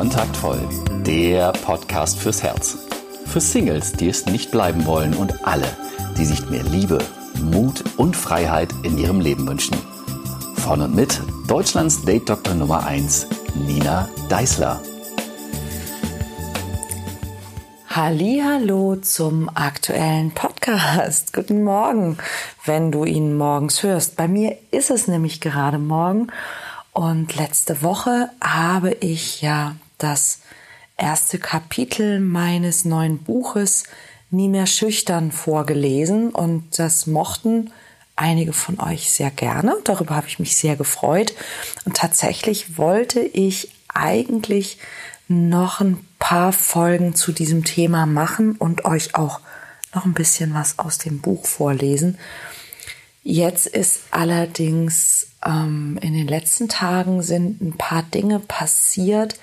Kontaktvoll, der Podcast fürs Herz. Für Singles, die es nicht bleiben wollen und alle, die sich mehr Liebe, Mut und Freiheit in ihrem Leben wünschen. Von und mit Deutschlands Date-Doktor Nummer 1, Nina Deißler. Hallo zum aktuellen Podcast. Guten Morgen, wenn du ihn morgens hörst. Bei mir ist es nämlich gerade morgen und letzte Woche habe ich ja das erste Kapitel meines neuen Buches Nie mehr schüchtern vorgelesen und das mochten einige von euch sehr gerne. Darüber habe ich mich sehr gefreut. Und tatsächlich wollte ich eigentlich noch ein paar Folgen zu diesem Thema machen und euch auch noch ein bisschen was aus dem Buch vorlesen. Jetzt ist allerdings ähm, in den letzten Tagen sind ein paar Dinge passiert,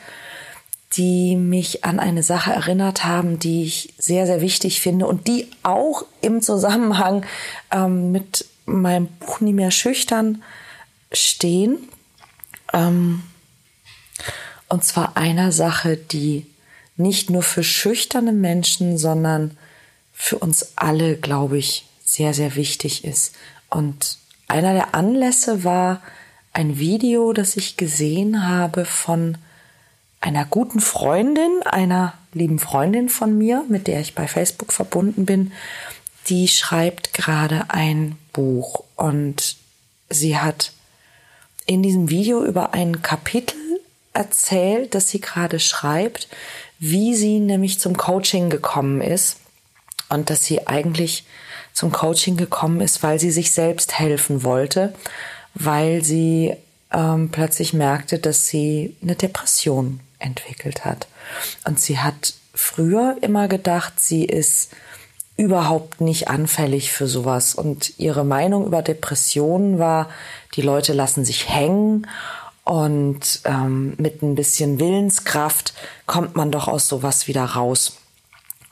die mich an eine Sache erinnert haben, die ich sehr, sehr wichtig finde und die auch im Zusammenhang ähm, mit meinem Buch Nie mehr schüchtern stehen. Ähm, und zwar einer Sache, die nicht nur für schüchterne Menschen, sondern für uns alle, glaube ich, sehr, sehr wichtig ist. Und einer der Anlässe war ein Video, das ich gesehen habe von einer guten Freundin, einer lieben Freundin von mir, mit der ich bei Facebook verbunden bin, die schreibt gerade ein Buch. Und sie hat in diesem Video über ein Kapitel erzählt, das sie gerade schreibt, wie sie nämlich zum Coaching gekommen ist und dass sie eigentlich zum Coaching gekommen ist, weil sie sich selbst helfen wollte, weil sie ähm, plötzlich merkte, dass sie eine Depression entwickelt hat. Und sie hat früher immer gedacht, sie ist überhaupt nicht anfällig für sowas. Und ihre Meinung über Depressionen war, die Leute lassen sich hängen und ähm, mit ein bisschen Willenskraft kommt man doch aus sowas wieder raus.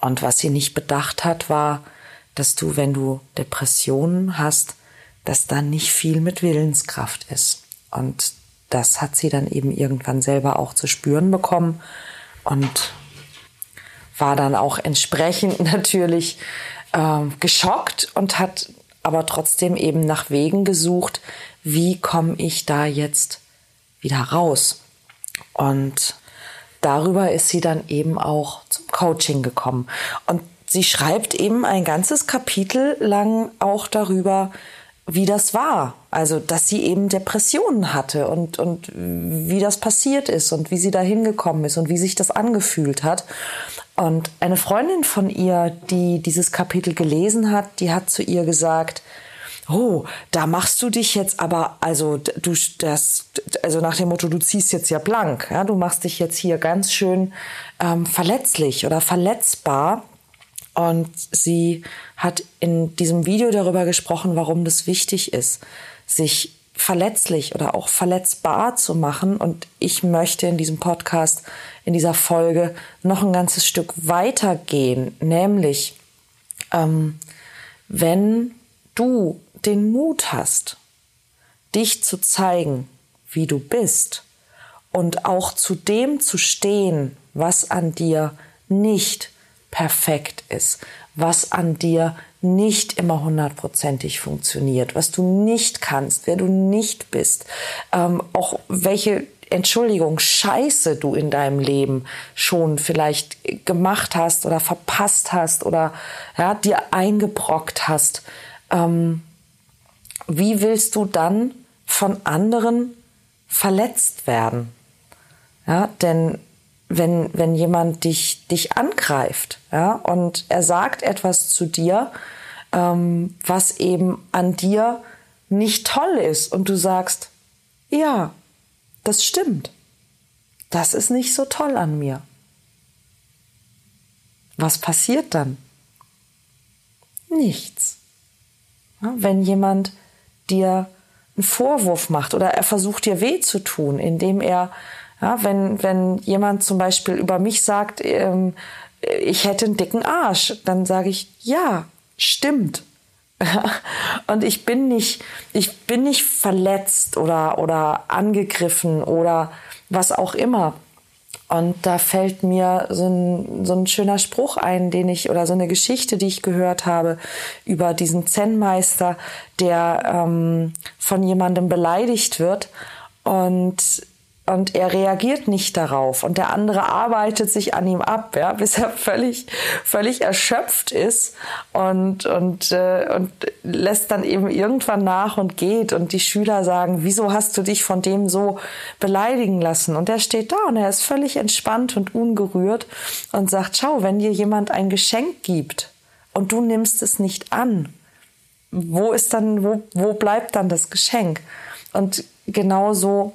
Und was sie nicht bedacht hat, war, dass du, wenn du Depressionen hast, dass da nicht viel mit Willenskraft ist. Und das hat sie dann eben irgendwann selber auch zu spüren bekommen und war dann auch entsprechend natürlich äh, geschockt und hat aber trotzdem eben nach Wegen gesucht, wie komme ich da jetzt wieder raus. Und darüber ist sie dann eben auch zum Coaching gekommen. Und sie schreibt eben ein ganzes Kapitel lang auch darüber, wie das war. Also, dass sie eben Depressionen hatte und, und wie das passiert ist und wie sie da hingekommen ist und wie sich das angefühlt hat. Und eine Freundin von ihr, die dieses Kapitel gelesen hat, die hat zu ihr gesagt, oh, da machst du dich jetzt aber, also du das, also nach dem Motto, du ziehst jetzt ja blank, ja, du machst dich jetzt hier ganz schön ähm, verletzlich oder verletzbar. Und sie hat in diesem Video darüber gesprochen, warum das wichtig ist, sich verletzlich oder auch verletzbar zu machen. Und ich möchte in diesem Podcast, in dieser Folge noch ein ganzes Stück weiter gehen, nämlich ähm, wenn du den Mut hast, dich zu zeigen, wie du bist und auch zu dem zu stehen, was an dir nicht perfekt ist, was an dir nicht immer hundertprozentig funktioniert, was du nicht kannst, wer du nicht bist, ähm, auch welche Entschuldigung, Scheiße du in deinem Leben schon vielleicht gemacht hast oder verpasst hast oder ja, dir eingebrockt hast. Ähm, wie willst du dann von anderen verletzt werden? Ja, denn wenn, wenn jemand dich, dich angreift, ja, und er sagt etwas zu dir, ähm, was eben an dir nicht toll ist und du sagst, ja, das stimmt. Das ist nicht so toll an mir. Was passiert dann? Nichts. Ja, wenn jemand dir einen Vorwurf macht oder er versucht dir weh zu tun, indem er, ja, wenn, wenn jemand zum Beispiel über mich sagt, ähm, ich hätte einen dicken Arsch, dann sage ich, ja, stimmt. Und ich bin nicht, ich bin nicht verletzt oder, oder angegriffen oder was auch immer. Und da fällt mir so ein, so ein schöner Spruch ein, den ich, oder so eine Geschichte, die ich gehört habe über diesen Zen-Meister, der ähm, von jemandem beleidigt wird und und er reagiert nicht darauf und der andere arbeitet sich an ihm ab, ja, bis er völlig völlig erschöpft ist und und äh, und lässt dann eben irgendwann nach und geht und die Schüler sagen, wieso hast du dich von dem so beleidigen lassen? Und er steht da und er ist völlig entspannt und ungerührt und sagt, schau, wenn dir jemand ein Geschenk gibt und du nimmst es nicht an, wo ist dann wo wo bleibt dann das Geschenk? Und genauso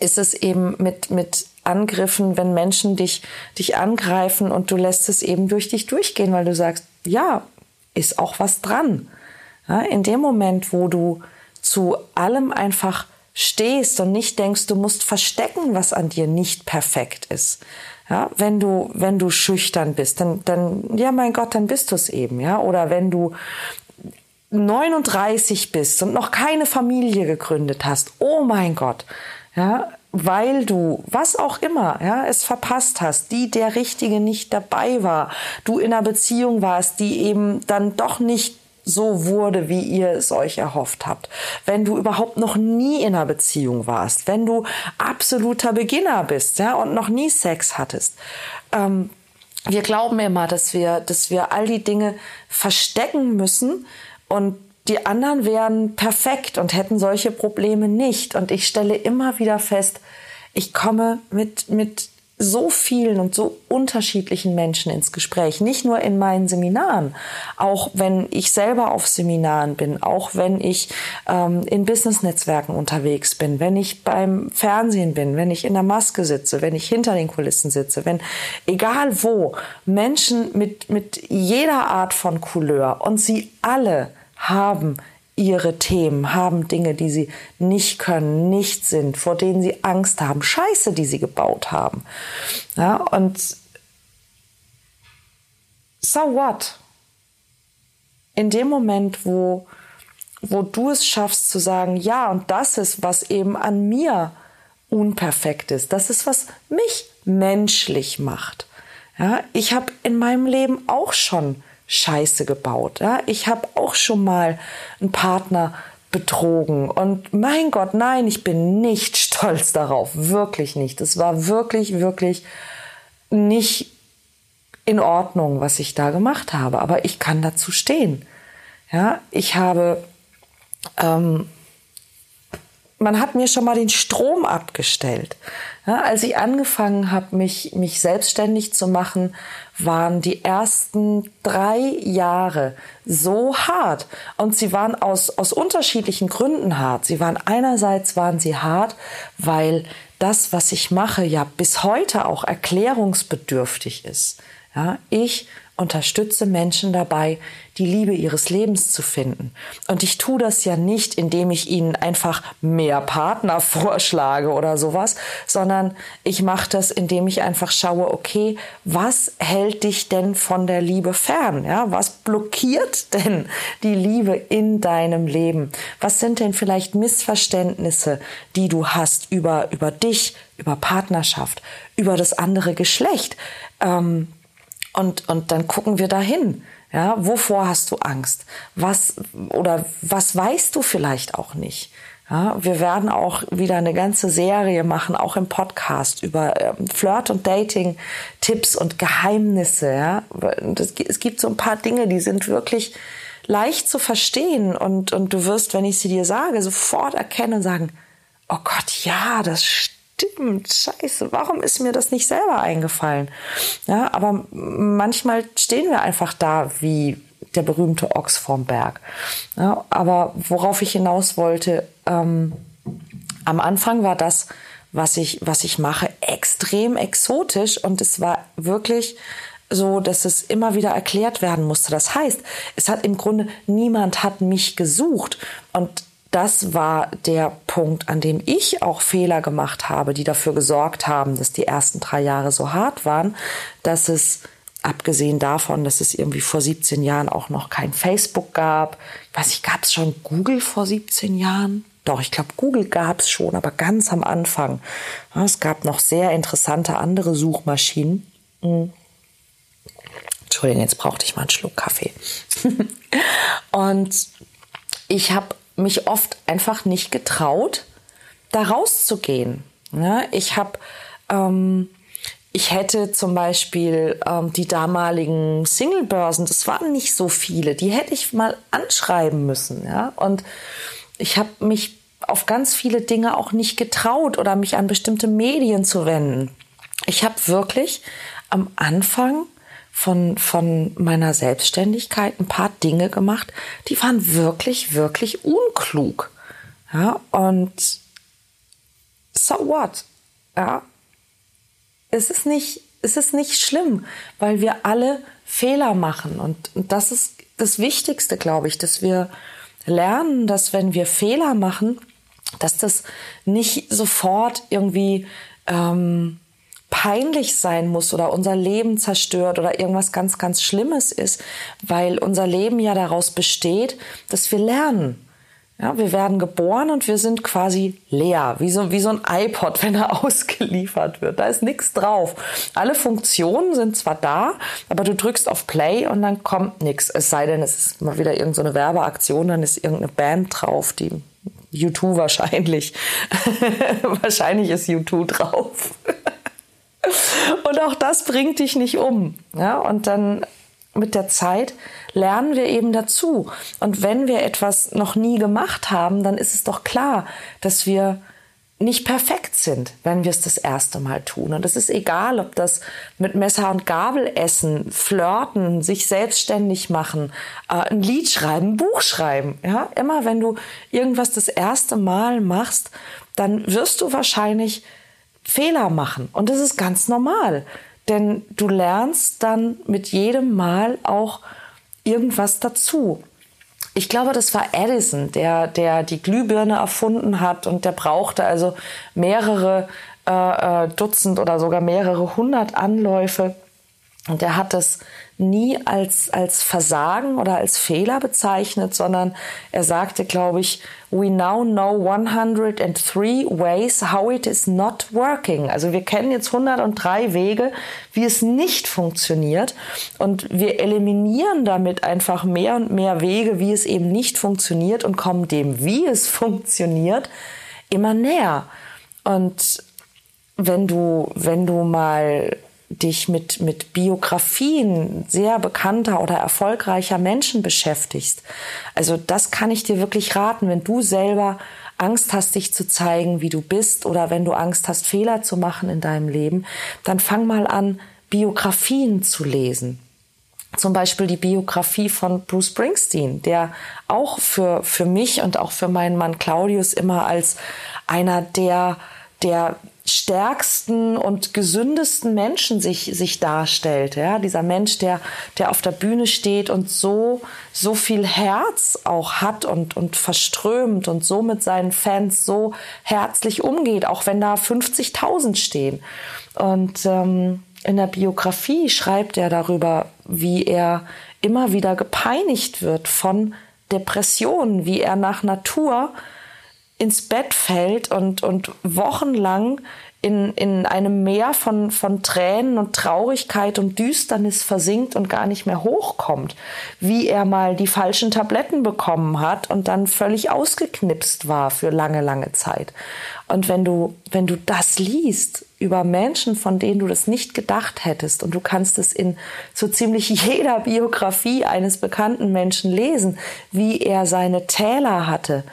ist es eben mit, mit Angriffen, wenn Menschen dich, dich angreifen und du lässt es eben durch dich durchgehen, weil du sagst, ja, ist auch was dran. Ja, in dem Moment, wo du zu allem einfach stehst und nicht denkst, du musst verstecken, was an dir nicht perfekt ist. Ja, wenn du, wenn du schüchtern bist, dann, dann, ja, mein Gott, dann bist du es eben, ja. Oder wenn du 39 bist und noch keine Familie gegründet hast, oh mein Gott, ja, weil du, was auch immer, ja, es verpasst hast, die der Richtige nicht dabei war, du in einer Beziehung warst, die eben dann doch nicht so wurde, wie ihr es euch erhofft habt. Wenn du überhaupt noch nie in einer Beziehung warst, wenn du absoluter Beginner bist, ja, und noch nie Sex hattest. Ähm, wir glauben immer, dass wir, dass wir all die Dinge verstecken müssen und die anderen wären perfekt und hätten solche Probleme nicht. Und ich stelle immer wieder fest, ich komme mit, mit so vielen und so unterschiedlichen Menschen ins Gespräch. Nicht nur in meinen Seminaren, auch wenn ich selber auf Seminaren bin, auch wenn ich ähm, in Business-Netzwerken unterwegs bin, wenn ich beim Fernsehen bin, wenn ich in der Maske sitze, wenn ich hinter den Kulissen sitze, wenn egal wo Menschen mit, mit jeder Art von Couleur und sie alle haben ihre Themen, haben Dinge, die sie nicht können, nicht sind, vor denen sie Angst haben, Scheiße, die sie gebaut haben. Ja, und so what? In dem Moment, wo, wo du es schaffst zu sagen, ja, und das ist, was eben an mir unperfekt ist, das ist, was mich menschlich macht. Ja, ich habe in meinem Leben auch schon Scheiße gebaut. Ja? Ich habe auch schon mal einen Partner betrogen. Und mein Gott, nein, ich bin nicht stolz darauf. Wirklich nicht. Es war wirklich, wirklich nicht in Ordnung, was ich da gemacht habe. Aber ich kann dazu stehen. Ja, ich habe, ähm, man hat mir schon mal den Strom abgestellt. Ja, als ich angefangen habe, mich, mich selbstständig zu machen, waren die ersten drei Jahre so hart. Und sie waren aus, aus unterschiedlichen Gründen hart. Sie waren einerseits waren sie hart, weil das, was ich mache, ja bis heute auch erklärungsbedürftig ist. Ja, ich unterstütze Menschen dabei, die Liebe ihres Lebens zu finden. Und ich tue das ja nicht, indem ich ihnen einfach mehr Partner vorschlage oder sowas, sondern ich mache das, indem ich einfach schaue, okay, was hält dich denn von der Liebe fern? Ja, was blockiert denn die Liebe in deinem Leben? Was sind denn vielleicht Missverständnisse, die du hast über, über dich, über Partnerschaft, über das andere Geschlecht? Ähm, und, und dann gucken wir dahin. Ja, wovor hast du Angst? Was oder was weißt du vielleicht auch nicht? Ja, wir werden auch wieder eine ganze Serie machen, auch im Podcast über ähm, Flirt und Dating, Tipps und Geheimnisse. Ja, das, es gibt so ein paar Dinge, die sind wirklich leicht zu verstehen und und du wirst, wenn ich sie dir sage, sofort erkennen und sagen, oh Gott, ja, das stimmt stimmt, scheiße, warum ist mir das nicht selber eingefallen? Ja, aber manchmal stehen wir einfach da wie der berühmte Ochs vorm Berg. Ja, aber worauf ich hinaus wollte, ähm, am Anfang war das, was ich, was ich mache, extrem exotisch und es war wirklich so, dass es immer wieder erklärt werden musste. Das heißt, es hat im Grunde niemand hat mich gesucht und das war der Punkt, an dem ich auch Fehler gemacht habe, die dafür gesorgt haben, dass die ersten drei Jahre so hart waren, dass es abgesehen davon, dass es irgendwie vor 17 Jahren auch noch kein Facebook gab. Ich weiß nicht, gab es schon Google vor 17 Jahren? Doch, ich glaube, Google gab es schon, aber ganz am Anfang. Es gab noch sehr interessante andere Suchmaschinen. Hm. Entschuldigung, jetzt brauchte ich mal einen Schluck Kaffee. und ich habe mich oft einfach nicht getraut, da rauszugehen. Ja, ich habe, ähm, ich hätte zum Beispiel ähm, die damaligen Singlebörsen, das waren nicht so viele, die hätte ich mal anschreiben müssen. Ja, und ich habe mich auf ganz viele Dinge auch nicht getraut oder mich an bestimmte Medien zu wenden. Ich habe wirklich am Anfang von, von meiner Selbstständigkeit ein paar Dinge gemacht, die waren wirklich, wirklich unklug. Ja, und so what? Ja, es ist nicht, es ist nicht schlimm, weil wir alle Fehler machen. Und, und das ist das Wichtigste, glaube ich, dass wir lernen, dass wenn wir Fehler machen, dass das nicht sofort irgendwie ähm, peinlich sein muss oder unser Leben zerstört oder irgendwas ganz, ganz Schlimmes ist, weil unser Leben ja daraus besteht, dass wir lernen. Ja, wir werden geboren und wir sind quasi leer, wie so, wie so ein iPod, wenn er ausgeliefert wird. Da ist nichts drauf. Alle Funktionen sind zwar da, aber du drückst auf Play und dann kommt nichts. Es sei denn, es ist mal wieder irgendeine so Werbeaktion, dann ist irgendeine Band drauf, die U2 wahrscheinlich. wahrscheinlich ist U2 drauf. Und auch das bringt dich nicht um. Ja, und dann mit der Zeit lernen wir eben dazu. Und wenn wir etwas noch nie gemacht haben, dann ist es doch klar, dass wir nicht perfekt sind, wenn wir es das erste Mal tun. Und es ist egal, ob das mit Messer und Gabel essen, flirten, sich selbstständig machen, äh, ein Lied schreiben, ein Buch schreiben. Ja, immer wenn du irgendwas das erste Mal machst, dann wirst du wahrscheinlich Fehler machen. Und das ist ganz normal. Denn du lernst dann mit jedem Mal auch irgendwas dazu. Ich glaube, das war Edison, der, der die Glühbirne erfunden hat und der brauchte also mehrere äh, äh Dutzend oder sogar mehrere hundert Anläufe. Und der hat das nie als, als Versagen oder als Fehler bezeichnet, sondern er sagte, glaube ich, we now know 103 ways how it is not working. Also wir kennen jetzt 103 Wege, wie es nicht funktioniert und wir eliminieren damit einfach mehr und mehr Wege, wie es eben nicht funktioniert und kommen dem, wie es funktioniert, immer näher. Und wenn du, wenn du mal dich mit, mit Biografien sehr bekannter oder erfolgreicher Menschen beschäftigst. Also das kann ich dir wirklich raten, wenn du selber Angst hast, dich zu zeigen, wie du bist oder wenn du Angst hast, Fehler zu machen in deinem Leben, dann fang mal an, Biografien zu lesen. Zum Beispiel die Biografie von Bruce Springsteen, der auch für, für mich und auch für meinen Mann Claudius immer als einer der, der stärksten und gesündesten Menschen sich, sich darstellt. Ja? Dieser Mensch, der, der auf der Bühne steht und so, so viel Herz auch hat und, und verströmt und so mit seinen Fans so herzlich umgeht, auch wenn da 50.000 stehen. Und ähm, in der Biografie schreibt er darüber, wie er immer wieder gepeinigt wird von Depressionen, wie er nach Natur ins Bett fällt und, und wochenlang in, in einem Meer von, von Tränen und Traurigkeit und Düsternis versinkt und gar nicht mehr hochkommt, wie er mal die falschen Tabletten bekommen hat und dann völlig ausgeknipst war für lange, lange Zeit. Und wenn du, wenn du das liest über Menschen, von denen du das nicht gedacht hättest, und du kannst es in so ziemlich jeder Biografie eines bekannten Menschen lesen, wie er seine Täler hatte.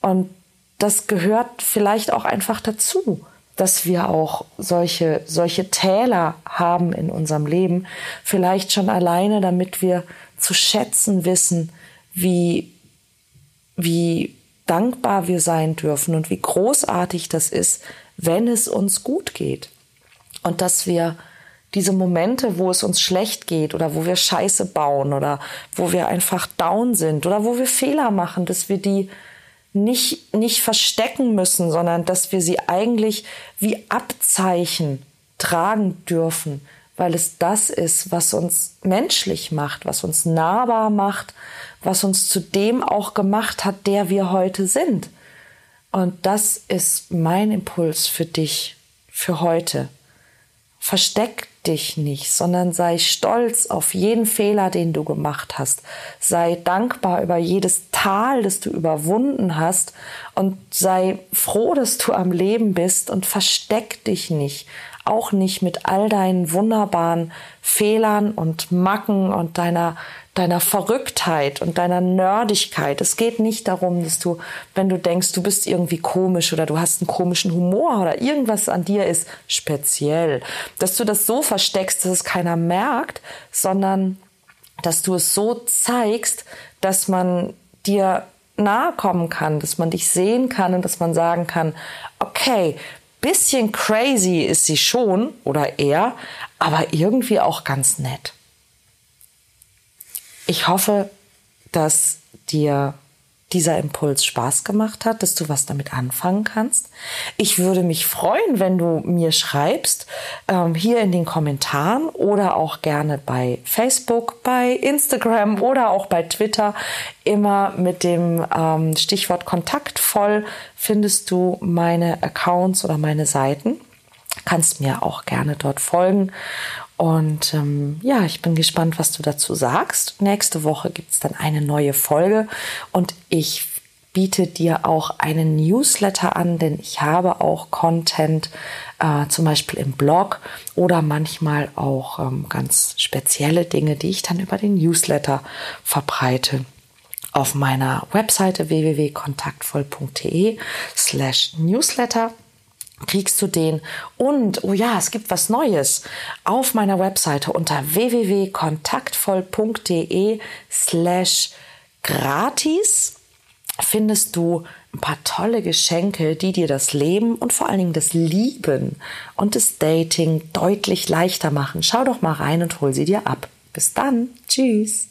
Und das gehört vielleicht auch einfach dazu, dass wir auch solche, solche Täler haben in unserem Leben. Vielleicht schon alleine, damit wir zu schätzen wissen, wie, wie dankbar wir sein dürfen und wie großartig das ist, wenn es uns gut geht. Und dass wir diese Momente, wo es uns schlecht geht oder wo wir Scheiße bauen oder wo wir einfach down sind oder wo wir Fehler machen, dass wir die nicht, nicht verstecken müssen, sondern dass wir sie eigentlich wie Abzeichen tragen dürfen, weil es das ist, was uns menschlich macht, was uns nahbar macht, was uns zu dem auch gemacht hat, der wir heute sind. Und das ist mein Impuls für dich, für heute. Versteck dich nicht, sondern sei stolz auf jeden Fehler, den du gemacht hast. Sei dankbar über jedes Tal, das du überwunden hast und sei froh, dass du am Leben bist und versteck dich nicht. Auch nicht mit all deinen wunderbaren Fehlern und Macken und deiner deiner Verrücktheit und deiner Nerdigkeit. Es geht nicht darum, dass du, wenn du denkst, du bist irgendwie komisch oder du hast einen komischen Humor oder irgendwas an dir ist speziell, dass du das so versteckst, dass es keiner merkt, sondern dass du es so zeigst, dass man dir nahe kommen kann, dass man dich sehen kann und dass man sagen kann, okay, bisschen crazy ist sie schon oder er, aber irgendwie auch ganz nett. Ich hoffe, dass dir dieser Impuls Spaß gemacht hat, dass du was damit anfangen kannst. Ich würde mich freuen, wenn du mir schreibst, ähm, hier in den Kommentaren oder auch gerne bei Facebook, bei Instagram oder auch bei Twitter. Immer mit dem ähm, Stichwort kontaktvoll findest du meine Accounts oder meine Seiten. Kannst mir auch gerne dort folgen. Und ähm, ja, ich bin gespannt, was du dazu sagst. Nächste Woche gibt es dann eine neue Folge und ich biete dir auch einen Newsletter an, denn ich habe auch Content, äh, zum Beispiel im Blog oder manchmal auch ähm, ganz spezielle Dinge, die ich dann über den Newsletter verbreite. Auf meiner Webseite www.kontaktvoll.de slash Newsletter kriegst du den. Und, oh ja, es gibt was Neues. Auf meiner Webseite unter www.kontaktvoll.de slash gratis findest du ein paar tolle Geschenke, die dir das Leben und vor allen Dingen das Lieben und das Dating deutlich leichter machen. Schau doch mal rein und hol sie dir ab. Bis dann. Tschüss.